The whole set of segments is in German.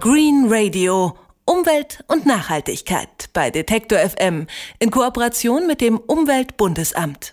Green Radio. Umwelt und Nachhaltigkeit bei Detektor FM in Kooperation mit dem Umweltbundesamt.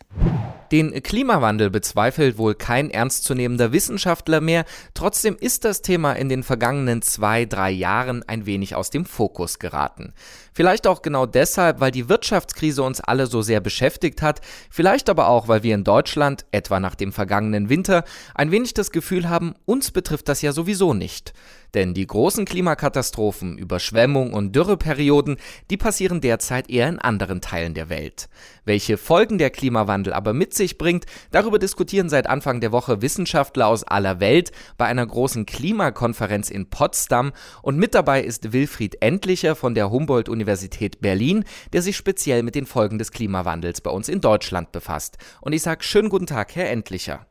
Den Klimawandel bezweifelt wohl kein ernstzunehmender Wissenschaftler mehr, trotzdem ist das Thema in den vergangenen zwei, drei Jahren ein wenig aus dem Fokus geraten. Vielleicht auch genau deshalb, weil die Wirtschaftskrise uns alle so sehr beschäftigt hat, vielleicht aber auch, weil wir in Deutschland, etwa nach dem vergangenen Winter, ein wenig das Gefühl haben, uns betrifft das ja sowieso nicht. Denn die großen Klimakatastrophen, Überschwemmung und Dürreperioden, die passieren derzeit eher in anderen Teilen der Welt. Welche Folgen der Klimawandel aber mit sich bringt, darüber diskutieren seit Anfang der Woche Wissenschaftler aus aller Welt bei einer großen Klimakonferenz in Potsdam und mit dabei ist Wilfried Endlicher von der Humboldt-Universität Berlin, der sich speziell mit den Folgen des Klimawandels bei uns in Deutschland befasst. Und ich sage schönen guten Tag, Herr Endlicher.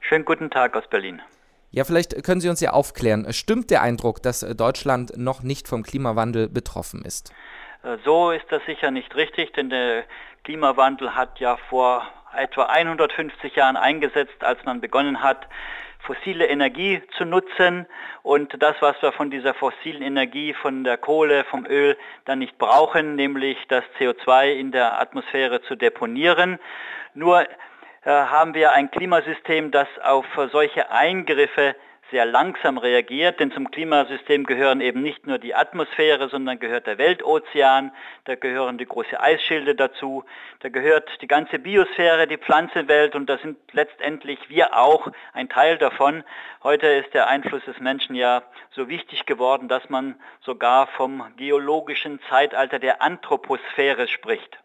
Schönen guten Tag aus Berlin. Ja, vielleicht können Sie uns ja aufklären. Stimmt der Eindruck, dass Deutschland noch nicht vom Klimawandel betroffen ist? Äh, so ist das sicher nicht richtig, denn der Klimawandel hat ja vor etwa 150 Jahren eingesetzt, als man begonnen hat, fossile Energie zu nutzen und das, was wir von dieser fossilen Energie, von der Kohle, vom Öl dann nicht brauchen, nämlich das CO2 in der Atmosphäre zu deponieren. Nur haben wir ein Klimasystem, das auf solche Eingriffe sehr langsam reagiert, denn zum Klimasystem gehören eben nicht nur die Atmosphäre, sondern gehört der Weltozean, da gehören die großen Eisschilde dazu, da gehört die ganze Biosphäre, die Pflanzenwelt und da sind letztendlich wir auch ein Teil davon. Heute ist der Einfluss des Menschen ja so wichtig geworden, dass man sogar vom geologischen Zeitalter der Anthroposphäre spricht.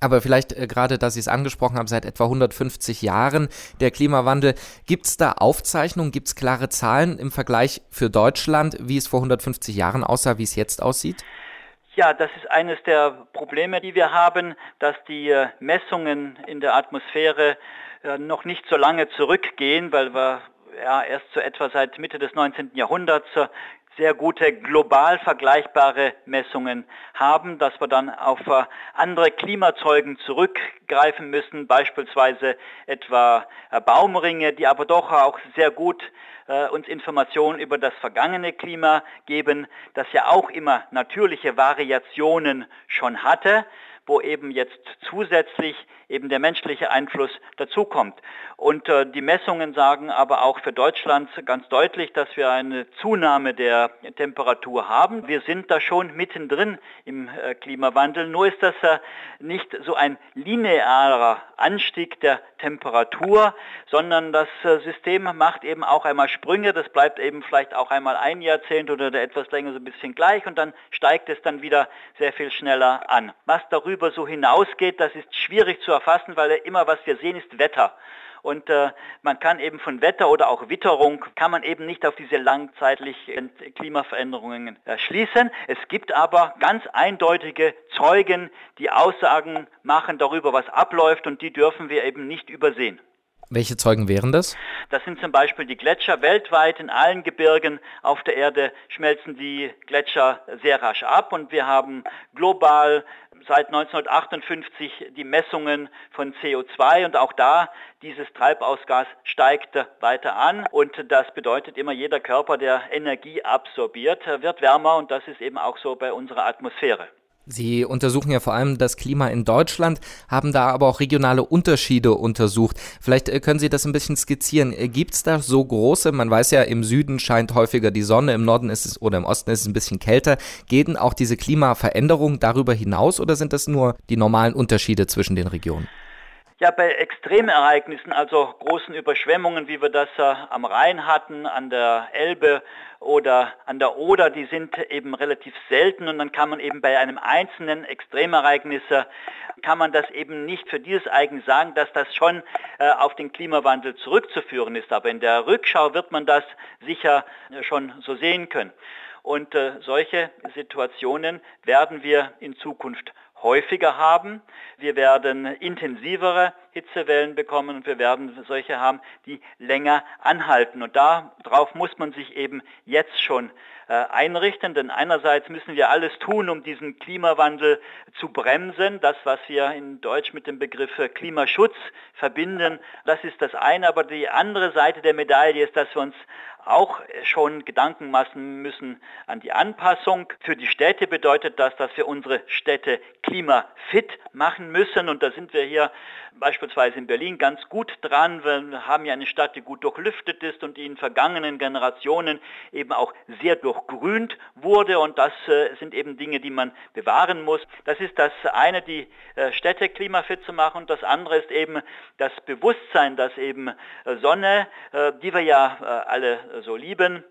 Aber vielleicht äh, gerade, dass Sie es angesprochen haben, seit etwa 150 Jahren der Klimawandel. Gibt es da Aufzeichnungen, gibt es klare Zahlen im Vergleich für Deutschland, wie es vor 150 Jahren aussah, wie es jetzt aussieht? Ja, das ist eines der Probleme, die wir haben, dass die äh, Messungen in der Atmosphäre äh, noch nicht so lange zurückgehen, weil wir ja, erst so etwa seit Mitte des 19. Jahrhunderts äh, sehr gute global vergleichbare Messungen haben, dass wir dann auf äh, andere Klimazeugen zurückgreifen müssen, beispielsweise etwa äh, Baumringe, die aber doch auch sehr gut äh, uns Informationen über das vergangene Klima geben, das ja auch immer natürliche Variationen schon hatte wo eben jetzt zusätzlich eben der menschliche Einfluss dazukommt. Und äh, die Messungen sagen aber auch für Deutschland ganz deutlich, dass wir eine Zunahme der Temperatur haben. Wir sind da schon mittendrin im äh, Klimawandel. Nur ist das äh, nicht so ein linearer Anstieg der Temperatur, sondern das äh, System macht eben auch einmal Sprünge. Das bleibt eben vielleicht auch einmal ein Jahrzehnt oder etwas länger so ein bisschen gleich und dann steigt es dann wieder sehr viel schneller an. Was darüber so hinausgeht, das ist schwierig zu erfassen, weil immer was wir sehen ist Wetter. Und äh, man kann eben von Wetter oder auch Witterung, kann man eben nicht auf diese langzeitlichen Klimaveränderungen äh, schließen. Es gibt aber ganz eindeutige Zeugen, die Aussagen machen darüber, was abläuft und die dürfen wir eben nicht übersehen. Welche Zeugen wären das? Das sind zum Beispiel die Gletscher. Weltweit in allen Gebirgen auf der Erde schmelzen die Gletscher sehr rasch ab und wir haben global seit 1958 die Messungen von CO2 und auch da dieses Treibhausgas steigt weiter an und das bedeutet immer jeder Körper, der Energie absorbiert, wird wärmer und das ist eben auch so bei unserer Atmosphäre. Sie untersuchen ja vor allem das Klima in Deutschland, haben da aber auch regionale Unterschiede untersucht. Vielleicht äh, können Sie das ein bisschen skizzieren. Äh, Gibt es da so große, man weiß ja, im Süden scheint häufiger die Sonne, im Norden ist es oder im Osten ist es ein bisschen kälter. Gehen auch diese Klimaveränderungen darüber hinaus oder sind das nur die normalen Unterschiede zwischen den Regionen? Ja, bei Extremereignissen, also großen Überschwemmungen, wie wir das äh, am Rhein hatten, an der Elbe oder an der Oder, die sind eben relativ selten und dann kann man eben bei einem einzelnen Extremereignis, äh, kann man das eben nicht für dieses Ereignis sagen, dass das schon äh, auf den Klimawandel zurückzuführen ist. Aber in der Rückschau wird man das sicher äh, schon so sehen können. Und äh, solche Situationen werden wir in Zukunft häufiger haben. Wir werden intensivere Hitzewellen bekommen und wir werden solche haben, die länger anhalten. Und darauf muss man sich eben jetzt schon äh, einrichten, denn einerseits müssen wir alles tun, um diesen Klimawandel zu bremsen. Das, was wir in Deutsch mit dem Begriff Klimaschutz verbinden, das ist das eine. Aber die andere Seite der Medaille ist, dass wir uns auch schon Gedanken machen müssen an die Anpassung. Für die Städte bedeutet das, dass wir unsere Städte klimafit machen müssen und da sind wir hier beispielsweise in Berlin ganz gut dran. Wir haben ja eine Stadt, die gut durchlüftet ist und die in vergangenen Generationen eben auch sehr durchgrünt wurde und das äh, sind eben Dinge, die man bewahren muss. Das ist das eine, die äh, Städte klimafit zu machen und das andere ist eben das Bewusstsein, dass eben äh, Sonne, die wir ja alle so lieben,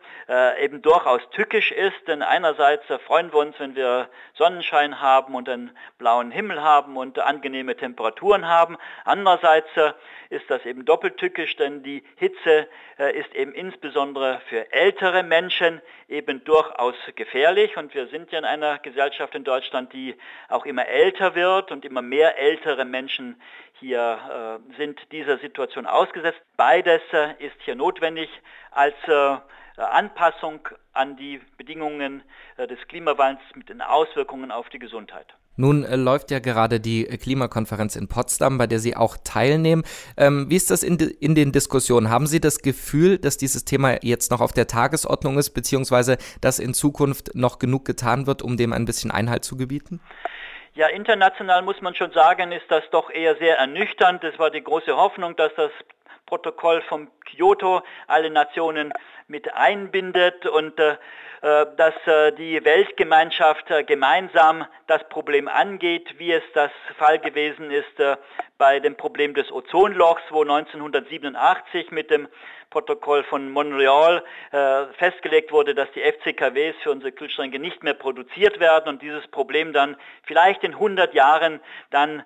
eben durchaus tückisch ist, denn einerseits freuen wir uns, wenn wir Sonnenschein haben und einen blauen Himmel haben und angenehme Temperaturen haben. Andererseits äh, ist das eben doppelt tückisch, denn die Hitze äh, ist eben insbesondere für ältere Menschen eben durchaus gefährlich. Und wir sind ja in einer Gesellschaft in Deutschland, die auch immer älter wird und immer mehr ältere Menschen hier äh, sind dieser Situation ausgesetzt. Beides ist hier notwendig als Anpassung an die Bedingungen des Klimawandels mit den Auswirkungen auf die Gesundheit. Nun äh, läuft ja gerade die Klimakonferenz in Potsdam, bei der Sie auch teilnehmen. Ähm, wie ist das in, in, den Diskussionen? Haben Sie das Gefühl, dass dieses Thema jetzt noch auf der Tagesordnung ist, beziehungsweise dass in Zukunft noch genug getan wird, um dem ein bisschen Einhalt zu gebieten? Ja, international muss man schon sagen, ist das doch eher sehr ernüchternd. Es war die große Hoffnung, dass das Protokoll von Kyoto alle Nationen mit einbindet und äh, äh, dass äh, die Weltgemeinschaft gemeinsam das Problem angeht, wie es das Fall gewesen ist bei dem Problem des Ozonlochs, wo 1987 mit dem Protokoll von Montreal festgelegt wurde, dass die FCKWs für unsere Kühlschränke nicht mehr produziert werden und dieses Problem dann vielleicht in 100 Jahren dann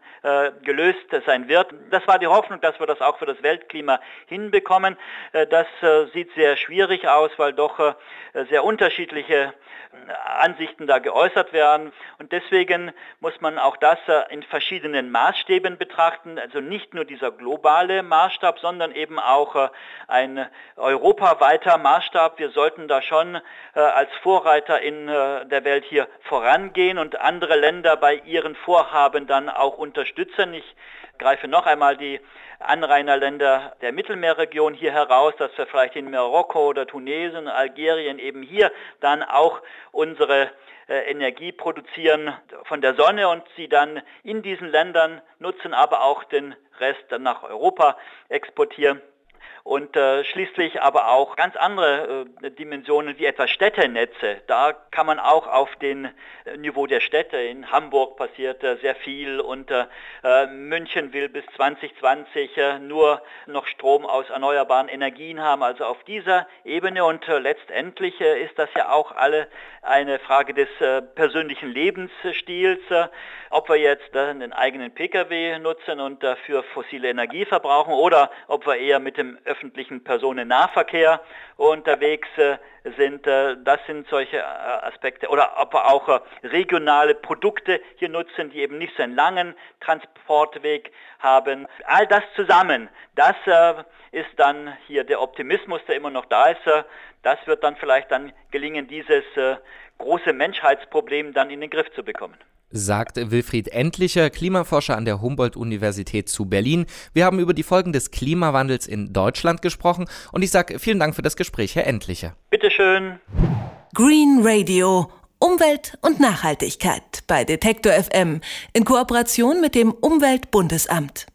gelöst sein wird. Das war die Hoffnung, dass wir das auch für das Weltklima hinbekommen. Äh, das äh, sieht sehr schwierig aus, weil doch äh, sehr unterschiedliche Ansichten da geäußert werden. Und deswegen muss man auch das in verschiedenen Maßstäben betrachten. Also nicht nur dieser globale Maßstab, sondern eben auch ein europaweiter Maßstab. Wir sollten da schon als Vorreiter in der Welt hier vorangehen und andere Länder bei ihren Vorhaben dann auch unterstützen. Ich greife noch einmal die Anrainerländer der Mittelmeerregion hier heraus, dass wir vielleicht in Marokko oder Tunesien, Algerien eben hier dann auch unsere äh, Energie produzieren von der Sonne und sie dann in diesen Ländern nutzen, aber auch den Rest dann nach Europa exportieren und äh, schließlich aber auch ganz andere äh, Dimensionen wie etwa Städtenetze. Da kann man auch auf den äh, Niveau der Städte, in Hamburg passiert äh, sehr viel und äh, äh, München will bis 2020 nur noch Strom aus erneuerbaren Energien haben, also auf dieser Ebene. Und letztendlich ist das ja auch alle eine Frage des persönlichen Lebensstils, ob wir jetzt einen eigenen Pkw nutzen und dafür fossile Energie verbrauchen oder ob wir eher mit dem öffentlichen Personennahverkehr unterwegs äh, sind. Äh, das sind solche äh, Aspekte. Oder ob wir auch regionale Produkte hier nutzen, die eben nicht so einen langen Transportweg haben. All das zusammen, das ist dann hier der Optimismus, der immer noch da ist. Das wird dann vielleicht dann gelingen, dieses große Menschheitsproblem dann in den Griff zu bekommen sagt Wilfried Endlicher, Klimaforscher an der Humboldt-Universität zu Berlin. Wir haben über die Folgen des Klimawandels in Deutschland gesprochen und ich sage vielen Dank für das Gespräch, Herr Endlicher. Bitteschön. Green Radio. Umwelt und Nachhaltigkeit bei Detektor FM in Kooperation mit dem Umweltbundesamt.